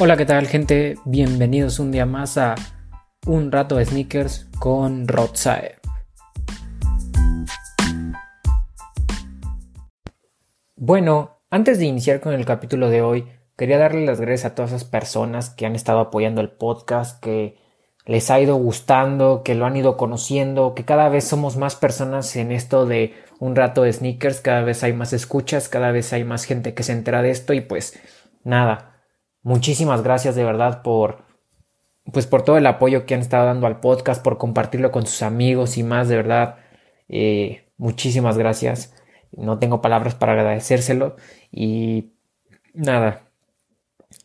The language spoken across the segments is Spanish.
Hola, ¿qué tal gente? Bienvenidos un día más a Un rato de sneakers con Rotsae. Bueno, antes de iniciar con el capítulo de hoy, quería darle las gracias a todas esas personas que han estado apoyando el podcast, que les ha ido gustando, que lo han ido conociendo, que cada vez somos más personas en esto de un rato de sneakers, cada vez hay más escuchas, cada vez hay más gente que se entera de esto y pues nada, Muchísimas gracias de verdad por pues por todo el apoyo que han estado dando al podcast, por compartirlo con sus amigos y más, de verdad. Eh, muchísimas gracias. No tengo palabras para agradecérselo. Y nada,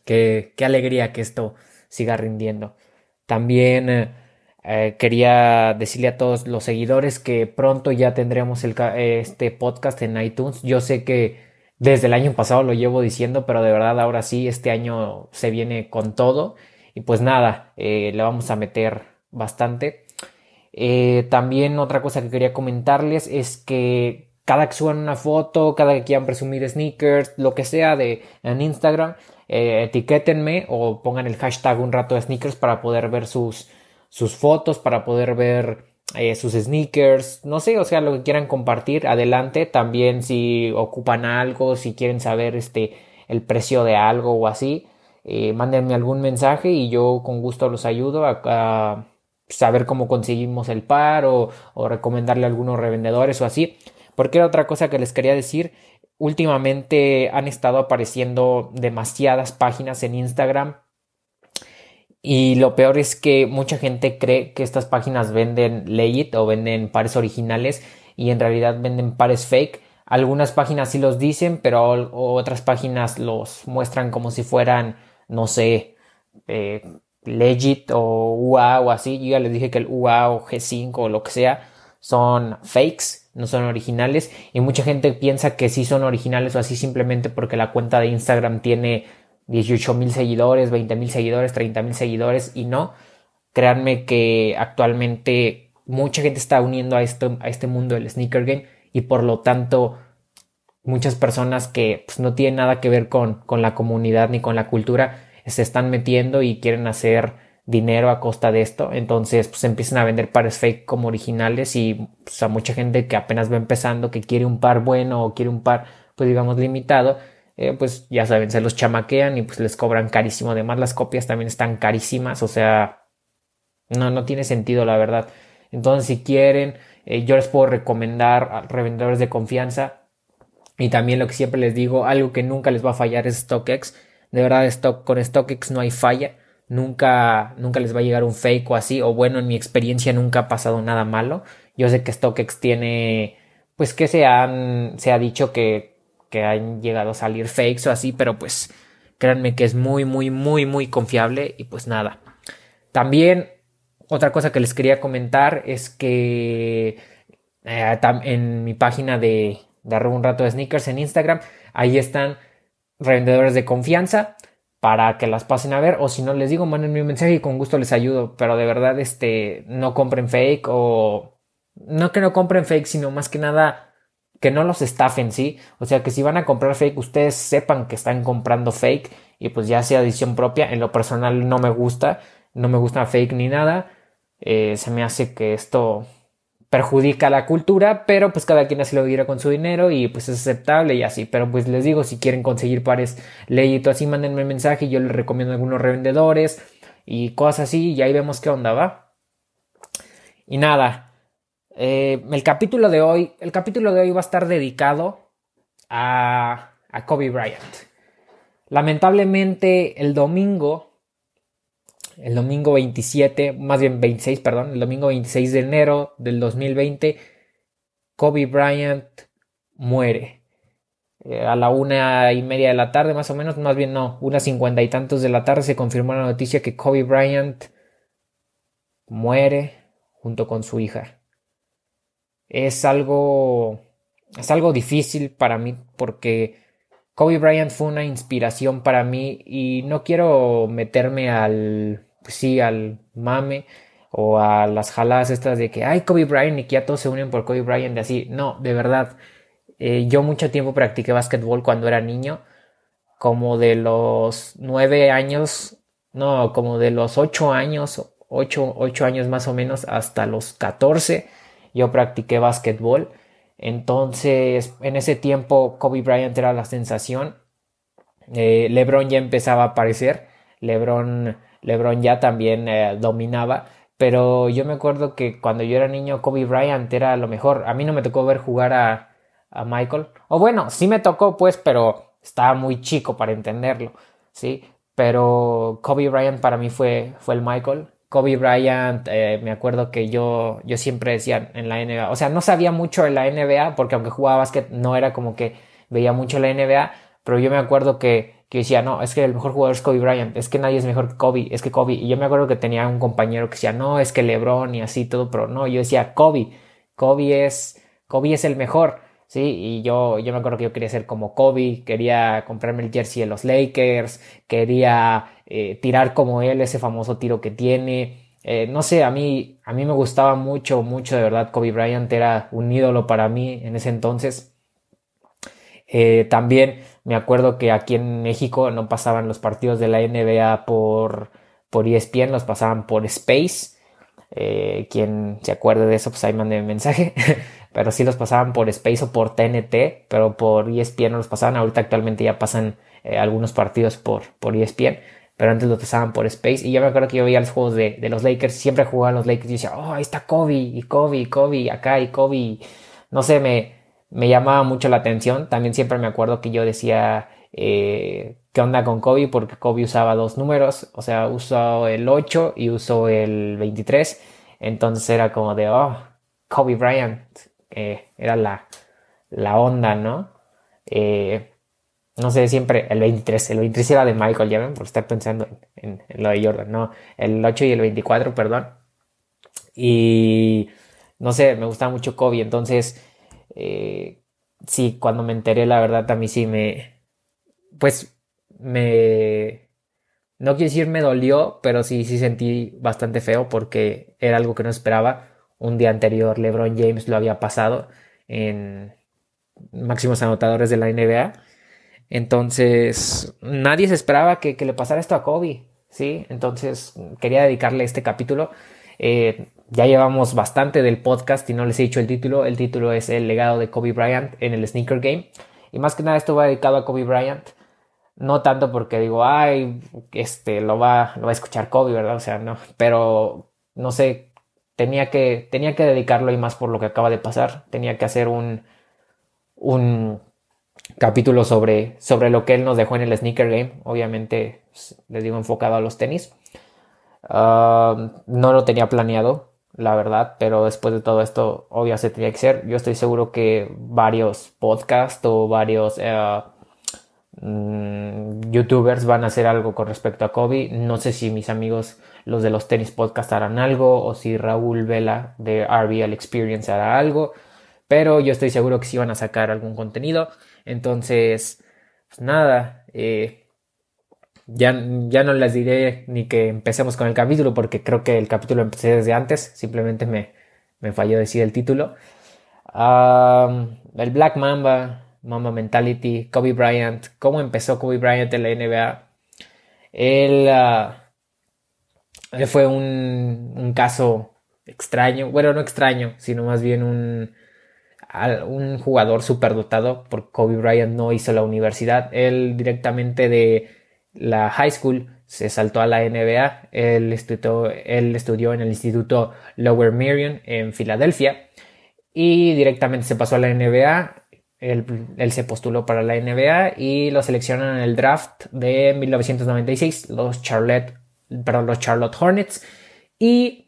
qué, qué alegría que esto siga rindiendo. También eh, eh, quería decirle a todos los seguidores que pronto ya tendremos el, este podcast en iTunes. Yo sé que desde el año pasado lo llevo diciendo, pero de verdad ahora sí, este año se viene con todo. Y pues nada, eh, le vamos a meter bastante. Eh, también otra cosa que quería comentarles es que cada que suban una foto, cada que quieran presumir sneakers, lo que sea de en Instagram, eh, etiquétenme o pongan el hashtag un rato de sneakers para poder ver sus, sus fotos, para poder ver eh, sus sneakers, no sé, o sea, lo que quieran compartir, adelante. También si ocupan algo, si quieren saber este el precio de algo o así, eh, mándenme algún mensaje y yo con gusto los ayudo a, saber cómo conseguimos el par o, o, recomendarle a algunos revendedores o así. Porque era otra cosa que les quería decir. Últimamente han estado apareciendo demasiadas páginas en Instagram y lo peor es que mucha gente cree que estas páginas venden legit o venden pares originales y en realidad venden pares fake. Algunas páginas sí los dicen, pero otras páginas los muestran como si fueran, no sé, eh, legit o UA o así. Yo ya les dije que el UA o G5 o lo que sea son fakes, no son originales. Y mucha gente piensa que sí son originales o así simplemente porque la cuenta de Instagram tiene 18 mil seguidores, 20 mil seguidores, 30 mil seguidores y no. Créanme que actualmente mucha gente está uniendo a, esto, a este mundo del sneaker game y por lo tanto muchas personas que pues, no tienen nada que ver con, con la comunidad ni con la cultura se están metiendo y quieren hacer dinero a costa de esto. Entonces, pues empiezan a vender pares fake como originales y pues, a mucha gente que apenas va empezando, que quiere un par bueno o quiere un par, pues digamos, limitado, eh, pues ya saben, se los chamaquean y pues les cobran carísimo. Además, las copias también están carísimas, o sea, no, no tiene sentido, la verdad. Entonces, si quieren, eh, yo les puedo recomendar a revendedores de confianza. Y también lo que siempre les digo, algo que nunca les va a fallar es StockX. De verdad, con StockX no hay falla. Nunca, nunca les va a llegar un fake o así. O bueno, en mi experiencia nunca ha pasado nada malo. Yo sé que StockX tiene, pues que se han, se ha dicho que que han llegado a salir fakes o así, pero pues créanme que es muy, muy, muy, muy confiable y pues nada. También otra cosa que les quería comentar es que eh, en mi página de, de un rato de sneakers en Instagram, ahí están revendedores de confianza para que las pasen a ver o si no les digo mándenme un mensaje y con gusto les ayudo pero de verdad este no compren fake o no que no compren fake sino más que nada que no los estafen, ¿sí? O sea, que si van a comprar fake, ustedes sepan que están comprando fake y pues ya sea edición propia. En lo personal no me gusta, no me gusta fake ni nada. Eh, se me hace que esto perjudica la cultura, pero pues cada quien hace lo quiera con su dinero y pues es aceptable y así. Pero pues les digo, si quieren conseguir pares leyito así, mándenme mensaje y yo les recomiendo algunos revendedores y cosas así y ahí vemos qué onda va. Y nada, eh, el capítulo de hoy, el capítulo de hoy va a estar dedicado a, Kobe Bryant. Lamentablemente el domingo, el domingo 27, más bien 26, perdón, el domingo 26 de enero del 2020, Kobe Bryant muere. Eh, a la una y media de la tarde, más o menos, más bien no, una cincuenta y tantos de la tarde se confirmó la noticia que Kobe Bryant muere junto con su hija es algo, es algo difícil para mí porque Kobe Bryant fue una inspiración para mí y no quiero meterme al, pues sí, al mame o a las jaladas estas de que, ay, Kobe Bryant y que ya todos se unen por Kobe Bryant de así. No, de verdad. Eh, yo mucho tiempo practiqué básquetbol cuando era niño como de los nueve años, no, como de los ocho años, ocho, ocho años más o menos hasta los 14, yo practiqué básquetbol. Entonces, en ese tiempo Kobe Bryant era la sensación. Eh, LeBron ya empezaba a aparecer. LeBron, LeBron ya también eh, dominaba. Pero yo me acuerdo que cuando yo era niño, Kobe Bryant era lo mejor. A mí no me tocó ver jugar a, a Michael. O bueno, sí me tocó, pues, pero estaba muy chico para entenderlo. Sí, pero Kobe Bryant para mí fue, fue el Michael. Kobe Bryant, eh, me acuerdo que yo, yo siempre decía en la NBA, o sea, no sabía mucho de la NBA, porque aunque jugaba básquet no era como que veía mucho la NBA, pero yo me acuerdo que que decía, no, es que el mejor jugador es Kobe Bryant, es que nadie es mejor que Kobe, es que Kobe. Y yo me acuerdo que tenía un compañero que decía, no, es que LeBron y así todo, pero no, yo decía, Kobe, Kobe es, Kobe es el mejor, ¿sí? Y yo, yo me acuerdo que yo quería ser como Kobe, quería comprarme el jersey de los Lakers, quería eh, tirar como él, ese famoso tiro que tiene. Eh, no sé, a mí, a mí me gustaba mucho, mucho, de verdad, Kobe Bryant era un ídolo para mí en ese entonces. Eh, también me acuerdo que aquí en México no pasaban los partidos de la NBA por, por ESPN, los pasaban por Space. Quien se acuerde de eso, pues ahí mande mensaje. pero sí los pasaban por Space o por TNT, pero por ESPN no los pasaban. Ahorita actualmente ya pasan eh, algunos partidos por, por ESPN, pero antes los pasaban por Space. Y yo me acuerdo que yo veía los juegos de, de los Lakers, siempre jugaban los Lakers y decía, oh, ahí está Kobe, y Kobe, y Kobe, acá, y Kobe. No sé, me, me llamaba mucho la atención. También siempre me acuerdo que yo decía, eh, ¿qué onda con Kobe? Porque Kobe usaba dos números, o sea, usó el 8 y usó el 23. Entonces era como de, oh, Kobe Bryant, eh, era la, la onda, ¿no? Eh, no sé, siempre el 23, el 23 era de Michael, ya ven, por estar pensando en, en, lo de Jordan, no, el 8 y el 24, perdón. Y no sé, me gustaba mucho Kobe, entonces eh, sí, cuando me enteré, la verdad, a mí sí me, pues, me, no quiero decir me dolió, pero sí, sí sentí bastante feo porque era algo que no esperaba. Un día anterior LeBron James lo había pasado en máximos anotadores de la NBA. Entonces, nadie se esperaba que, le pasara esto a Kobe, ¿sí? Entonces, quería dedicarle este capítulo. Eh, ya llevamos bastante del podcast y no les he dicho el título. El título es El legado de Kobe Bryant en el Sneaker Game. Y más que nada esto va dedicado a Kobe Bryant. No tanto porque digo, ay, este, lo va, lo va a escuchar Kobe, ¿verdad? O sea, no. Pero, no sé, tenía que, tenía que dedicarlo y más por lo que acaba de pasar. Tenía que hacer un, un capítulo sobre, sobre lo que él nos dejó en el Sneaker Game. Obviamente, pues, les digo, enfocado a los tenis. Ah, no lo tenía planeado la verdad, pero después de todo esto, obvio se tenía que ser. Yo estoy seguro que varios podcasts o varios eh, mm, youtubers van a hacer algo con respecto a Kobe. No sé si mis amigos, los de los tenis podcast, harán algo o si Raúl Vela de RBL Experience hará algo, pero yo estoy seguro que sí van a sacar algún contenido. Entonces, pues nada, eh, ya, ya no les diré ni que empecemos con el capítulo porque creo que el capítulo empecé desde antes, simplemente me, me falló decir el título. el Black Mamba, Mamba Mentality, Kobe Bryant, cómo empezó Kobe Bryant en la NBA. Ah, él fue un, un, caso extraño, bueno, no extraño, sino más bien un, un jugador superdotado, porque Kobe Bryant no hizo la universidad, él directamente de la high school, se saltó a la NBA. Él estudió, él estudió en el Instituto Lower Merion en Filadelfia y directamente se pasó a la NBA. Él, se postuló para la NBA y lo seleccionan en el draft de 1996, los Charlotte, perdón, los Charlotte Hornets. Y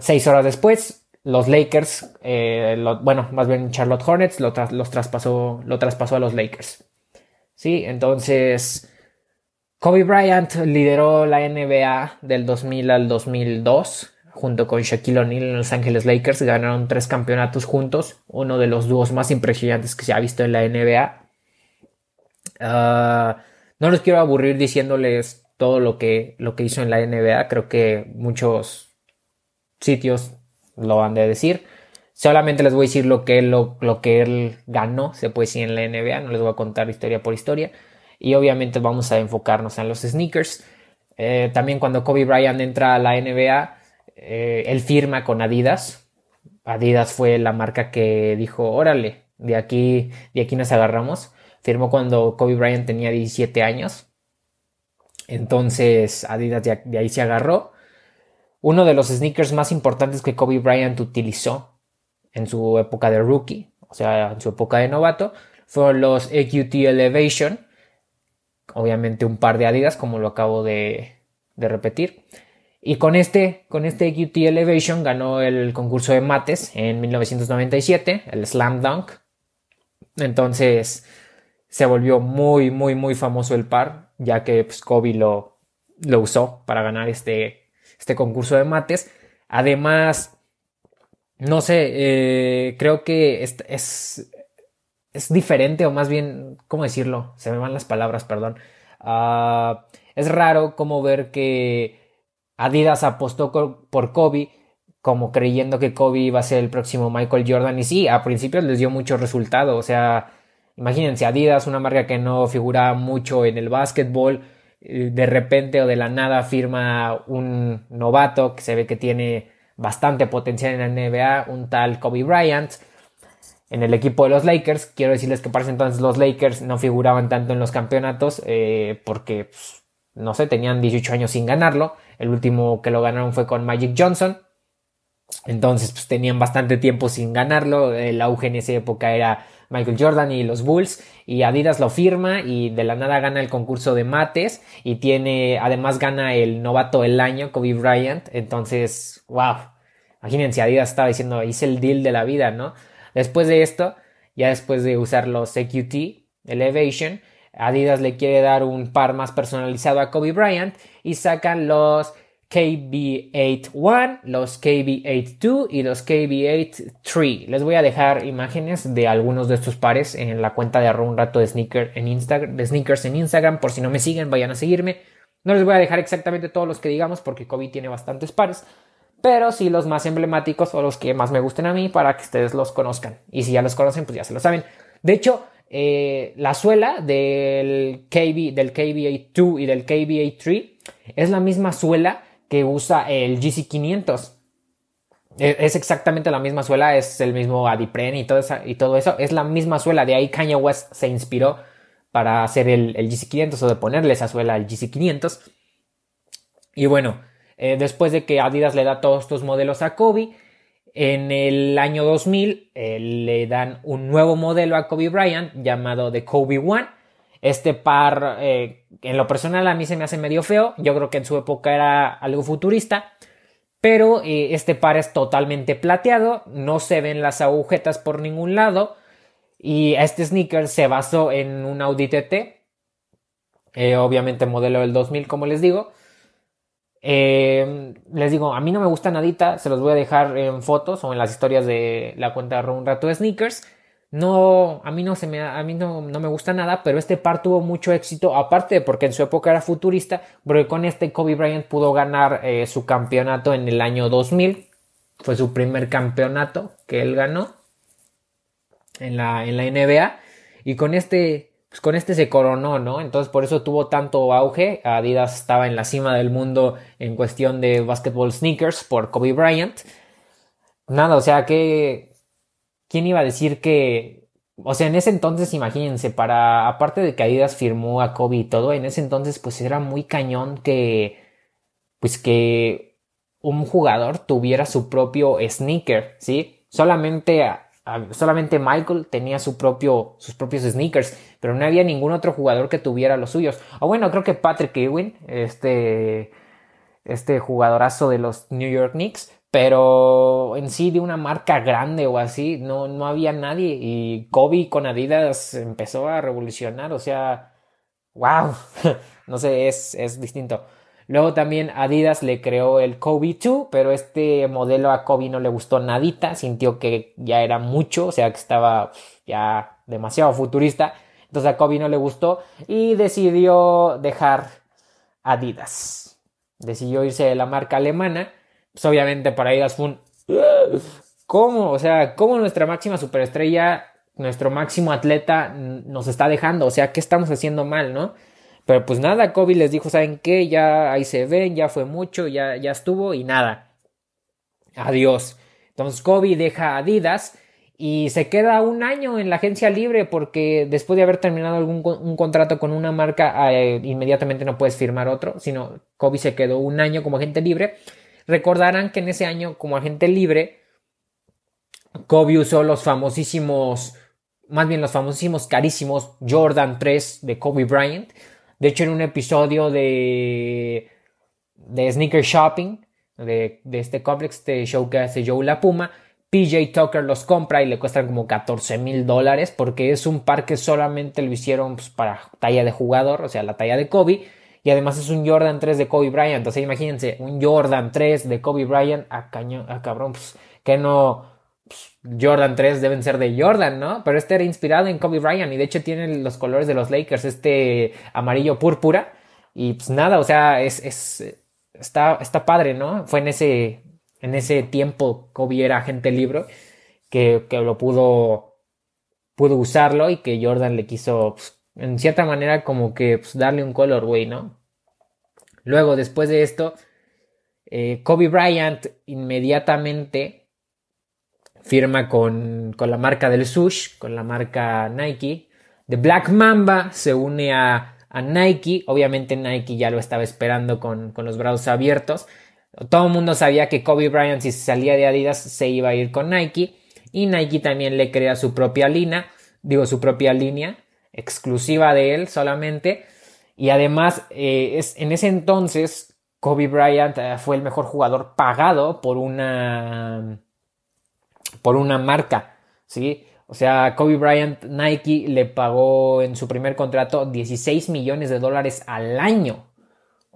seis horas después, los Lakers, eh, bueno, más bien Charlotte Hornets, lo, los traspasó, lo traspasó a los Lakers. Sí, entonces Kobe Bryant lideró la NBA del 2000 al 2002 junto con Shaquille O'Neal en Los Ángeles Lakers. Ganaron tres campeonatos juntos, uno de los dúos más impresionantes que se ha visto en la NBA. Ah, no les quiero aburrir diciéndoles todo lo que, lo que hizo en la NBA. Creo que muchos sitios lo han de decir. Solamente les voy a decir lo que, lo, lo que él ganó, se puede decir en la NBA. No les voy a contar historia por historia. y obviamente vamos a enfocarnos en los sneakers. Eh, también cuando Kobe Bryant entra a la NBA, eh, él firma con Adidas. Adidas fue la marca que dijo, órale, de aquí, de aquí nos agarramos. Firmó cuando Kobe Bryant tenía 17 años. Entonces Adidas de ahí se agarró. Uno de los sneakers más importantes que Kobe Bryant utilizó en su época de rookie, o sea, en su época de novato, fueron los AQT Elevation. Obviamente un par de Adidas, como lo acabo de, repetir. Y con este, con este Elevation ganó el concurso de mates en 1997, el Slam Dunk. Entonces se volvió muy, muy, muy famoso el par, ya que pues, Kobe lo, lo usó para ganar este, este concurso de mates. Además, no sé, eh, creo que es, es, diferente o más bien, ¿cómo decirlo? Se me van las palabras, perdón. Ah, es raro como ver que Adidas apostó por Kobe como creyendo que Kobe iba a ser el próximo Michael Jordan y sí, a principios les dio mucho resultado, o sea, imagínense Adidas, una marca que no figura mucho en el básquetbol, eh, de repente o de la nada firma un novato que se ve que tiene bastante potencial en la NBA, un tal Kobe Bryant. En el equipo de los Lakers, quiero decirles que para entonces los Lakers no figuraban tanto en los campeonatos eh, porque, pues, no sé, tenían 18 años sin ganarlo. El último que lo ganaron fue con Magic Johnson. Entonces, pues tenían bastante tiempo sin ganarlo. El auge en esa época era Michael Jordan y los Bulls y Adidas lo firma y de la nada gana el concurso de mates y tiene, además gana el novato del año, Kobe Bryant. Entonces, wow, imagínense, Adidas estaba diciendo, hice el deal de la vida, ¿no? Después de esto, ya después de usar los EQT, Elevation, Adidas le quiere dar un par más personalizado a Kobe Bryant y sacan los KB81, los KB82 y los KB83. Les voy a dejar imágenes de algunos de estos pares en la cuenta de arroba un rato de, en de sneakers en Instagram. Por si no me siguen, vayan a seguirme. No les voy a dejar exactamente todos los que digamos porque Kobe tiene bastantes pares. Pero sí los más emblemáticos o los que más me gusten a mí para que ustedes los conozcan. Y si ya los conocen, pues ya se lo saben. De hecho, eh, la suela del KB, del KB82 y del KB83 es la misma suela que usa el GC500. E, es exactamente la misma suela, es el mismo Adipren y todo, eso. Es la misma suela, de ahí Kanye West se inspiró para hacer el, GC500 o de ponerle esa suela al GC500. Y bueno, eh, después de que Adidas le da todos estos modelos a Kobe, en el año 2000 eh, le dan un nuevo modelo a Kobe Bryant llamado The Kobe One este par, eh, en lo personal, a mí se me hace medio feo. Yo creo que en su época era algo futurista. Pero eh, este par es totalmente plateado. No se ven las agujetas por ningún lado. Y este sneaker se basó en un Audi TT. Eh, obviamente modelo del 2000, como les digo. les digo, a mí no me gusta nadita. Se los voy a dejar en fotos o en las historias de la cuenta de un rato de sneakers. No, a mí no se me, a mí no, me gusta nada, pero este par tuvo mucho éxito, aparte porque en su época era futurista, porque con este Kobe Bryant pudo ganar eh, su campeonato en el año 2000, fue su primer campeonato que él ganó en la, en la NBA, y con este, pues con este se coronó, ¿no? Entonces por eso tuvo tanto auge, Adidas estaba en la cima del mundo en cuestión de basketball sneakers por Kobe Bryant. Nada, o sea que ¿quién iba a decir que, o sea, en ese entonces, imagínense, para, aparte de que Adidas firmó a Kobe y todo, en ese entonces, pues era muy cañón que, pues que un jugador tuviera su propio sneaker, ¿sí? Solamente, solamente Michael tenía su propio, sus propios sneakers, pero no había ningún otro jugador que tuviera los suyos. O bueno, creo que Patrick Ewing, este, este jugadorazo de los New York Knicks, pero en sí de una marca grande o así, no, no había nadie. Y Kobe con Adidas empezó a revolucionar, o sea, wow, no sé, es, es distinto. Luego también Adidas le creó el Kobe 2, pero este modelo a Kobe no le gustó nadita, sintió que ya era mucho, o sea que estaba ya demasiado futurista. Entonces a Kobe no le gustó y decidió dejar Adidas. Decidió irse de la marca alemana pues obviamente para Adidas fue un... ¿Cómo? O sea, ¿cómo nuestra máxima superestrella nuestro máximo atleta nos está dejando, o sea, ¿qué estamos haciendo mal, no? Pero pues nada, Kobe les dijo, ¿saben qué? Ya ahí se ven, ya fue mucho, ya, ya estuvo y nada. Adiós. Entonces Kobe deja Adidas y se queda un año en la agencia libre porque después de haber terminado algún un contrato con una marca eh, inmediatamente no puedes firmar otro, sino Kobe se quedó un año como agente libre. Recordarán que en ese año como agente libre Kobe usó los famosísimos, más bien los famosísimos carísimos Jordan 3 de Kobe Bryant de hecho, en un episodio de, de Sneaker Shopping, de, este complex, de show que hace Joe La Puma, PJ Tucker los compra y le cuestan como 14 mil dólares porque es un par que solamente lo hicieron pues, para talla de jugador, o sea, la talla de Kobe. Y además es un Jordan 3 de Kobe Bryant. Entonces imagínense, un Jordan 3 de Kobe Bryant a cañón, a cabrón, pues que no, pues, Jordan 3 deben ser de Jordan, ¿no? Pero este era inspirado en Kobe Bryant y de hecho tiene los colores de los Lakers, este amarillo púrpura. Y pues nada, o sea, es, es está, está padre, ¿no? Fue en ese, en ese tiempo Kobe era agente libro que, que lo pudo, pudo usarlo y que Jordan le quiso, pues, en cierta manera, como que pues, darle un color, güey, ¿no? Luego, después de esto, eh, Kobe Bryant inmediatamente firma con, con la marca del sush, con la marca Nike. The Black Mamba se une a, a Nike. Obviamente Nike ya lo estaba esperando con, con los brazos abiertos. Todo el mundo sabía que Kobe Bryant si salía de Adidas se iba a ir con Nike. Y Nike también le crea su propia línea, digo su propia línea, exclusiva de él solamente. Y además, eh, es, en ese entonces, Kobe Bryant eh, fue el mejor jugador pagado por una por una marca, ¿sí? O sea, Kobe Bryant, Nike le pagó en su primer contrato 16 millones de dólares al año.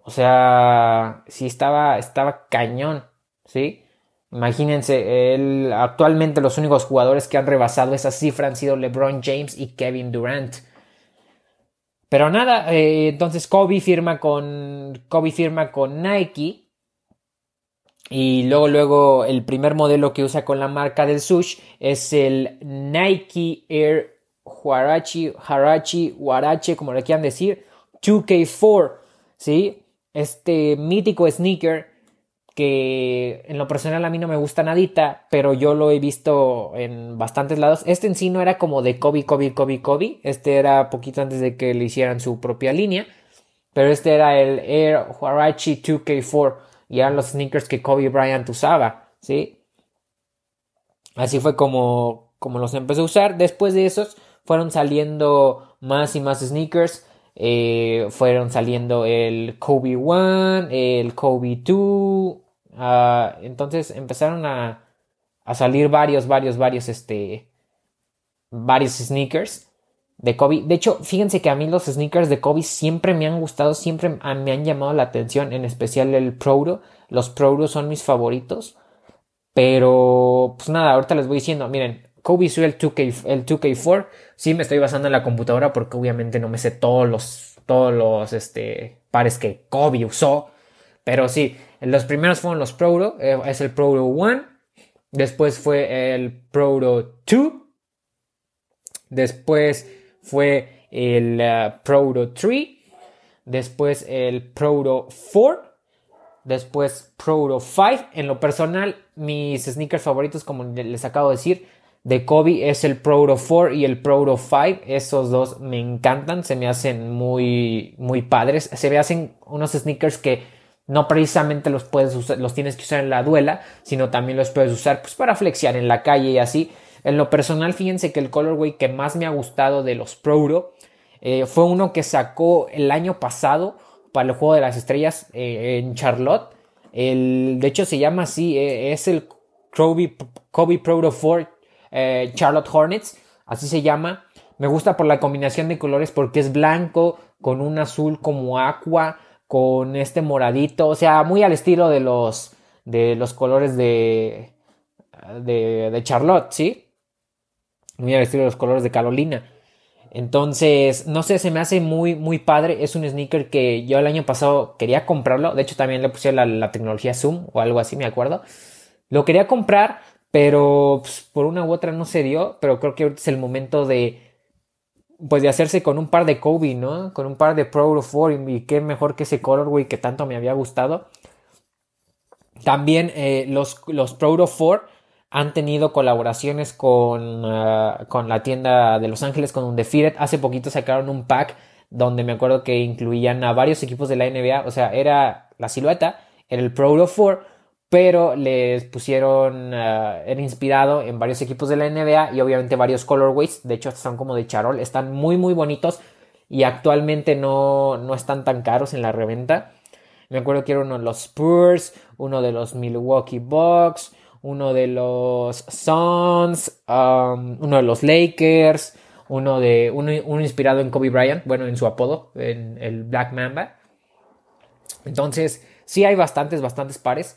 O sea, sí estaba, estaba cañón, ¿sí? Imagínense, él, actualmente los únicos jugadores que han rebasado esa cifra han sido LeBron James y Kevin Durant. Pero nada, eh, entonces Kobe firma con Kobe firma con Nike y luego, luego, el primer modelo que usa con la marca del sush es el Nike Air Huarachi, Harachi, Huarache, como le quieran decir, 2K4, ¿sí? Este mítico sneaker que en lo personal a mí no me gusta nadita, pero yo lo he visto en bastantes lados. Este en sí no era como de Kobe, Kobe, Kobe, Kobe. Este era poquito antes de que le hicieran su propia línea. Pero este era el Air Huarachi 2K4 y eran los sneakers que Kobe Bryant usaba, ¿sí? Así fue como, como los empezó a usar. Después de esos fueron saliendo más y más sneakers. Eh, fueron saliendo el Kobe One, el Kobe 2. Ah, entonces empezaron a, a salir varios, varios, varios, este, varios sneakers de Kobe. De hecho, fíjense que a mí los sneakers de Kobe siempre me han gustado, siempre me han llamado la atención, en especial el Prouro. Los Prouro son mis favoritos. Pero, pues nada, ahorita les voy diciendo, miren, Kobe usó el 2K, el 2K4. Sí, me estoy basando en la computadora porque obviamente no me sé todos los, todos los este, pares que Kobe usó. Pero sí, los primeros fueron los Prouro. Eh, es el Prouro 1. Después fue el Prouro 2. Después fue el uh, Proto 3, después el Proto 4, después Proto 5. En lo personal, mis sneakers favoritos, como les acabo de decir, de Kobe es el Proto 4 y el Proto 5. Esos dos me encantan, se me hacen muy, muy padres. Se me hacen unos sneakers que no precisamente los puedes usar, los tienes que usar en la duela, sino también los puedes usar pues, para flexear en la calle y así. En lo personal, fíjense que el colorway que más me ha gustado de los Prouro eh, fue uno que sacó el año pasado para el juego de las estrellas eh, en Charlotte. El, de hecho, se llama así: eh, es el Kobe, Kobe Prouro 4 Charlotte Hornets. Así se llama. Me gusta por la combinación de colores porque es blanco con un azul como aqua, con este moradito, o sea, muy al estilo de los de los colores de de, de Charlotte, ¿sí? muy al estilo de los colores de Carolina. Entonces, no sé, se me hace muy, muy padre. Es un sneaker que yo el año pasado quería comprarlo. De hecho, también le puse la, tecnología Zoom o algo así, me acuerdo. Lo quería comprar, pero pues, por una u otra no se dio, pero creo que es el momento de pues de hacerse con un par de Kobe, ¿no? Con un par de Pro 4 y qué mejor que ese colorway que tanto me había gustado. También eh, los, los Pro 4 han tenido colaboraciones con, ah, con la tienda de Los Ángeles, con Undefeated. Hace poquito sacaron un pack donde me acuerdo que incluían a varios equipos de la NBA. O sea, era la silueta, era el Pro 4, pero les pusieron, uh, era inspirado en varios equipos de la NBA y obviamente varios colorways, de hecho son como de charol, están muy muy bonitos y actualmente no, no están tan caros en la reventa. Me acuerdo que era uno de los Spurs, uno de los Milwaukee Bucks, uno de los Suns, um, uno de los Lakers, uno de uno, uno, inspirado en Kobe Bryant, bueno, en su apodo, en el Black Mamba. Entonces, sí hay bastantes, bastantes pares.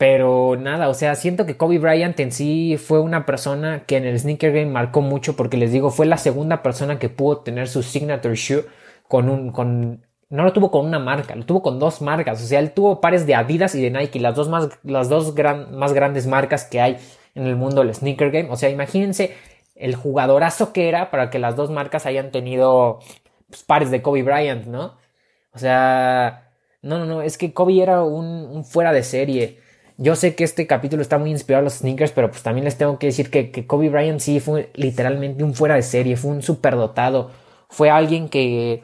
Pero nada, o sea, siento que Kobe Bryant en sí fue una persona que en el sneaker game marcó mucho porque les digo, fue la segunda persona que pudo tener su signature shoe con un, con, no lo tuvo con una marca, lo tuvo con dos marcas, o sea, él tuvo pares de Adidas y de Nike, las dos más, las dos gran, más grandes marcas que hay en el mundo del sneaker game, o sea, imagínense el jugadorazo que era para que las dos marcas hayan tenido pues, pares de Kobe Bryant, ¿no? O sea, no, no, no, es que Kobe era un, un fuera de serie. Yo sé que este capítulo está muy inspirado a los sneakers, pero pues también les tengo que decir que, Kobe Bryant sí fue literalmente un fuera de serie, fue un superdotado, fue alguien que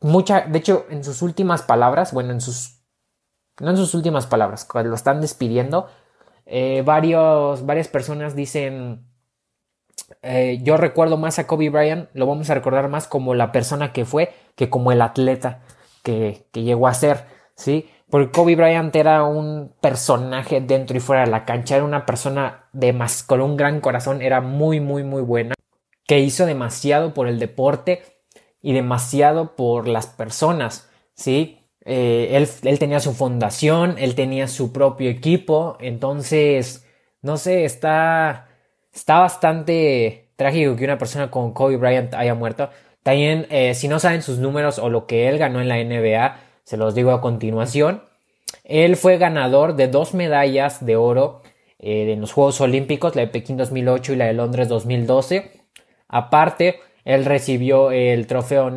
mucha, de hecho, en sus últimas palabras, bueno, en sus, no en sus últimas palabras, cuando lo están despidiendo, eh, varios, varias personas dicen, eh, yo recuerdo más a Kobe Bryant, lo vamos a recordar más como la persona que fue que como el atleta que, que llegó a ser, ¿sí? Porque Kobe Bryant era un personaje dentro y fuera de la cancha, era una persona de más, con un gran corazón, era muy, muy, muy buena, que hizo demasiado por el deporte y demasiado por las personas, ¿sí? Eh, él, él, tenía su fundación, él tenía su propio equipo, entonces, no sé, está, está bastante trágico que una persona como Kobe Bryant haya muerto. También, eh, si no saben sus números o lo que él ganó en la NBA, se los digo a continuación. Él fue ganador de dos medallas de oro eh, en los Juegos Olímpicos, la de Pekín 2008 y la de Londres 2012. Aparte, él recibió el trofeo,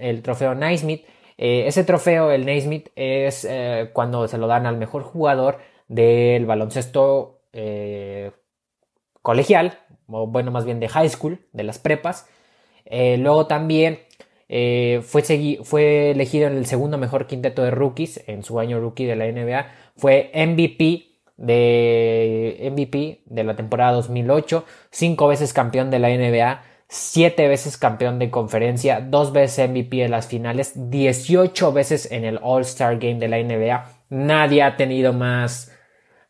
el trofeo Naismith. Eh, ese trofeo, el Naismith, es eh, cuando se lo dan al mejor jugador del baloncesto colegial, o bueno, más bien de high school, de las prepas. luego también eh, fue, fue elegido en el segundo mejor quinteto de rookies en su año rookie de la NBA. Fue MVP de MVP de la temporada 2008, cinco veces campeón de la NBA, siete veces campeón de conferencia, dos veces MVP de las finales, 18 veces en el All-Star Game de la NBA. Nadie ha tenido más,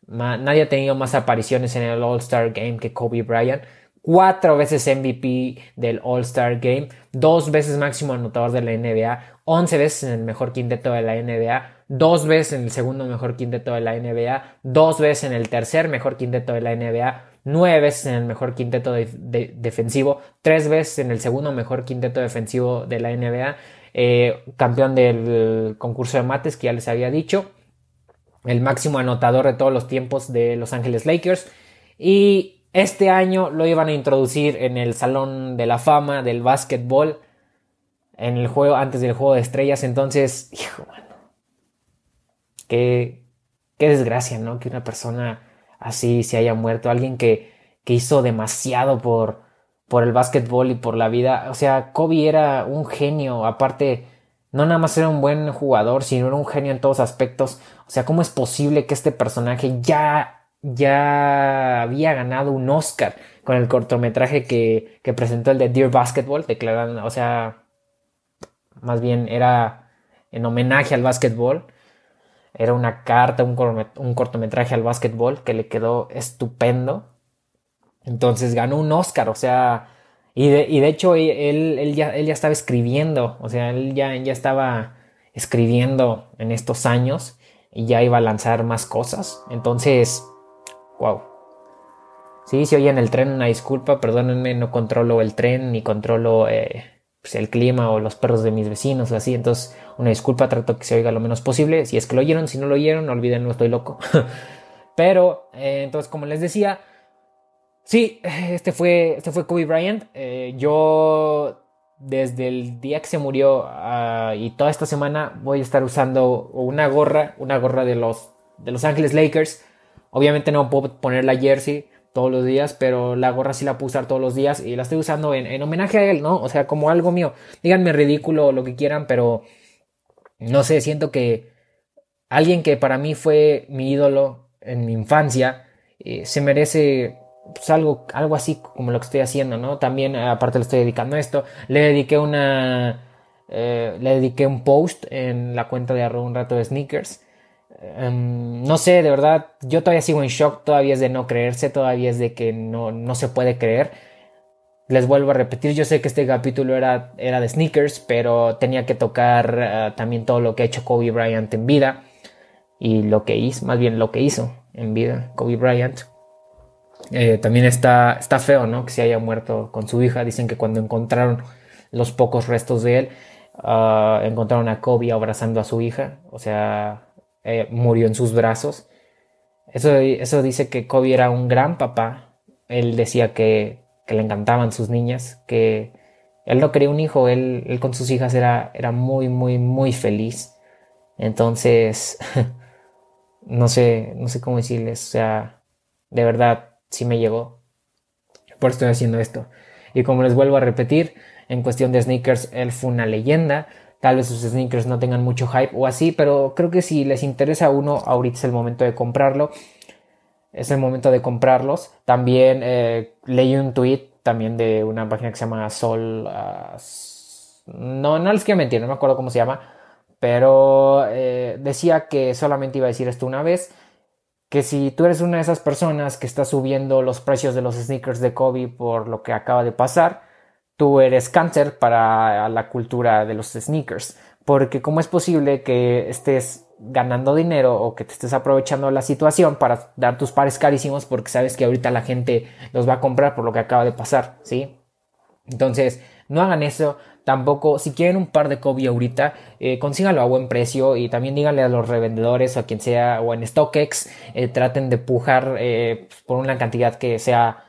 más, nadie ha tenido más apariciones en el All-Star Game que Kobe Bryant cuatro veces MVP del All-Star Game, dos veces máximo anotador de la NBA, once veces en el mejor quinteto de la NBA, dos veces en el segundo mejor quinteto de la NBA, dos veces en el tercer mejor quinteto de la NBA, nueve veces en el mejor quinteto defensivo, tres veces en el segundo mejor quinteto defensivo de la NBA, eh, campeón del concurso de mates que ya les había dicho, el máximo anotador de todos los tiempos de Los Ángeles Lakers y este año lo iban a introducir en el Salón de la Fama del básquetbol. En el juego, antes del juego de estrellas. Entonces, hijo. Qué, qué desgracia, ¿no? Que una persona así se haya muerto. Alguien que, que hizo demasiado por, por el básquetbol y por la vida. O sea, Kobe era un genio. Aparte, no nada más era un buen jugador, sino era un genio en todos aspectos. O sea, ¿cómo es posible que este personaje ya ya había ganado un Oscar con el cortometraje que, presentó el de Dear Basketball, declarando, o sea, más bien era en homenaje al básquetbol. Era una carta, un, cortometraje al básquetbol que le quedó estupendo. Entonces ganó un Oscar, o sea, y de, y de hecho él, él, ya, él ya estaba escribiendo, o sea, él ya, ya estaba escribiendo en estos años y ya iba a lanzar más cosas. Entonces, Wow. Sí, si oyen el tren, una disculpa, perdónenme, no controlo el tren ni controlo eh, pues, el clima o los perros de mis vecinos o así. Entonces, una disculpa, trato que se oiga lo menos posible. Si es que lo oyeron, si no lo oyeron, olviden, no estoy loco. Pero, eh, entonces, como les decía, sí, este fue, este fue Kobe Bryant. Eh, yo, desde el día que se murió ah, y toda esta semana, voy a estar usando una gorra, una gorra de los, de los Ángeles Lakers. Obviamente no puedo poner la jersey todos los días, pero la gorra sí la puedo usar todos los días y la estoy usando en, en homenaje a él, ¿no? O sea, como algo mío. Díganme ridículo o lo que quieran, pero no sé, siento que alguien que para mí fue mi ídolo en mi infancia, eh, se merece pues, algo, algo así como lo que estoy haciendo, ¿no? También, aparte le estoy dedicando esto, le dediqué una, eh, le dediqué un post en la cuenta de arroba un rato de sneakers. Em, no sé, de verdad, yo todavía sigo en shock, todavía es de no creerse, todavía es de que no, no se puede creer. Les vuelvo a repetir, yo sé que este capítulo era, era de sneakers, pero tenía que tocar eh, también todo lo que ha hecho Kobe Bryant en vida y lo que hizo, más bien lo que hizo en vida Kobe Bryant. Eh, también está, está feo, ¿no? Que se haya muerto con su hija. Dicen que cuando encontraron los pocos restos de él, ah, encontraron a Kobe abrazando a su hija, o sea, eh, murió en sus brazos. Eso, eso dice que Kobe era un gran papá. Él decía que que le encantaban sus niñas, que él no quería un hijo, él, él con sus hijas era, era muy, muy, muy feliz. Entonces, no sé, no sé cómo decirles, o sea, de verdad, sí me llegó. Por estoy haciendo esto. Y como les vuelvo a repetir, en cuestión de sneakers, él fue una leyenda. Tal vez sus sneakers no tengan mucho hype o así, pero creo que si les interesa a uno, ahorita es el momento de comprarlo es el momento de comprarlos. También eh, leí un tweet también de una página que se llama Sol. Ah, no, no les quiero mentir, no me acuerdo cómo se llama. Pero eh, decía que solamente iba a decir esto una vez. Que si tú eres una de esas personas que está subiendo los precios de los sneakers de Kobe por lo que acaba de pasar, tú eres cáncer para la cultura de los sneakers. Porque cómo es posible que estés ganando dinero o que te estés aprovechando la situación para dar tus pares carísimos porque sabes que ahorita la gente los va a comprar por lo que acaba de pasar, ¿sí? Entonces, no hagan eso. Tampoco, si quieren un par de Kobe ahorita, eh, consíganlo a buen precio y también díganle a los revendedores o a quien sea o en StockX, eh, traten de pujar eh, por una cantidad que sea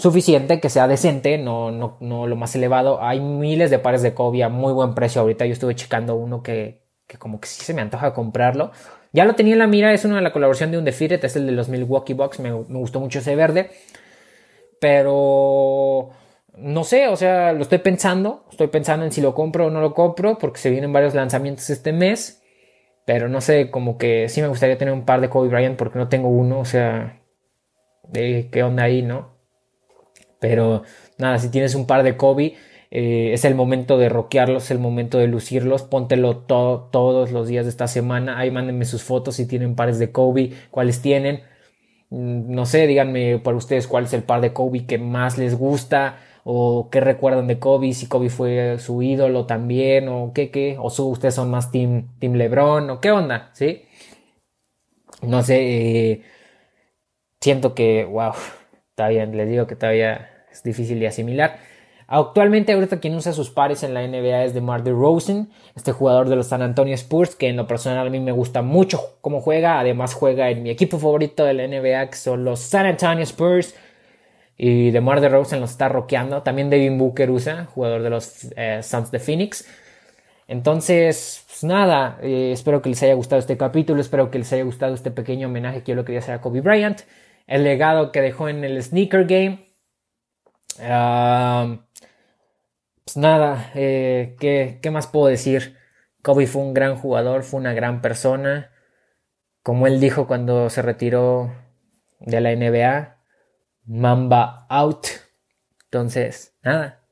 suficiente, que sea decente, no, no, no lo más elevado. Hay miles de pares de Kobe a muy buen precio ahorita. Yo estuve checando uno que, que como que sí se me antoja comprarlo. Ya lo tenía en la mira, es una de la colaboración de un Defeated, es el de los Milwaukee Bucks, me, me gustó mucho ese verde. Pero no sé, o sea, lo estoy pensando, estoy pensando en si lo compro o no lo compro, porque se vienen varios lanzamientos este mes. Pero no sé, como que sí me gustaría tener un par de Kobe Bryant porque no tengo uno, o sea, de qué onda ahí, ¿no? Pero nada, si tienes un par de Kobe, eh, es el momento de rockearlos, es el momento de lucirlos, póntelo todos los días de esta semana, ahí mándenme sus fotos si tienen pares de Kobe, cuáles tienen, mm, no sé, díganme para ustedes cuál es el par de Kobe que más les gusta o qué recuerdan de Kobe, si Kobe fue su ídolo también o qué, qué, o su, ustedes son más team, team LeBron o qué onda, ¿sí? No sé, eh, siento que, wow, les digo que todavía es difícil de asimilar. Actualmente ahorita quien usa sus pares en la NBA es DeMar DeRozan, este jugador de los San Antonio Spurs que en lo personal a mí me gusta mucho cómo juega, además juega en mi equipo favorito de la NBA que son los San Antonio Spurs y DeMar DeRozan los está rockeando, también Devin Booker usa, jugador de los eh, Suns de Phoenix. Entonces, pues nada, eh, espero que les haya gustado este capítulo, espero que les haya gustado este pequeño homenaje que yo lo quería hacer a Kobe Bryant, el legado que dejó en el sneaker game. Ah, pues nada, eh, ¿qué, más puedo decir? Kobe fue un gran jugador, fue una gran persona. Como él dijo cuando se retiró de la NBA, Mamba out. Entonces, nada.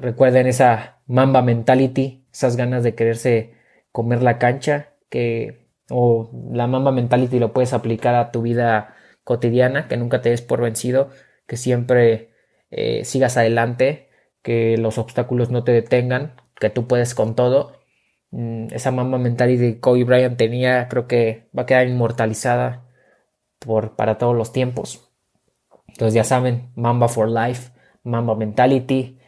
recuerden esa Mamba mentality, esas ganas de quererse comer la cancha, que o la Mamba mentality lo puedes aplicar a tu vida cotidiana, que nunca te des por vencido, que siempre eh, sigas adelante, que los obstáculos no te detengan, que tú puedes con todo. Mm, esa mamba mental de Kobe Bryant tenía, creo que va a quedar inmortalizada por, para todos los tiempos. Entonces ya saben, Mamba for Life, Mamba Mentality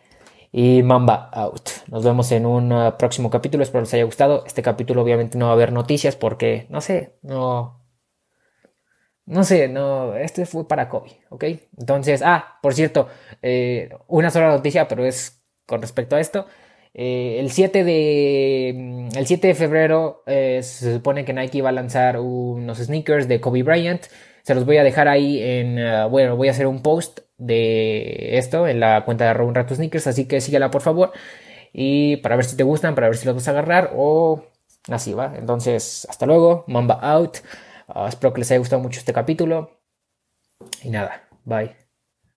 y Mamba Out. Nos vemos en un uh, próximo capítulo, espero les haya gustado. Este capítulo obviamente no va a haber noticias porque, no sé, no, no sé, no, este fue para Kobe, ¿ok? Entonces, ah, por cierto, eh, una sola noticia, pero es con respecto a esto. Eh, el, 7 de, mm, el 7 de febrero eh, se supone que Nike va a lanzar unos sneakers de Kobe Bryant. Se los voy a dejar ahí en, bueno, voy a hacer un post de esto en la cuenta de un Rato Sneakers, así que síguela por favor. Y para ver si te gustan, para ver si los vas a agarrar o así va. Entonces, hasta luego, Mamba out. Ah, espero que les haya gustado mucho este capítulo. Y nada, bye.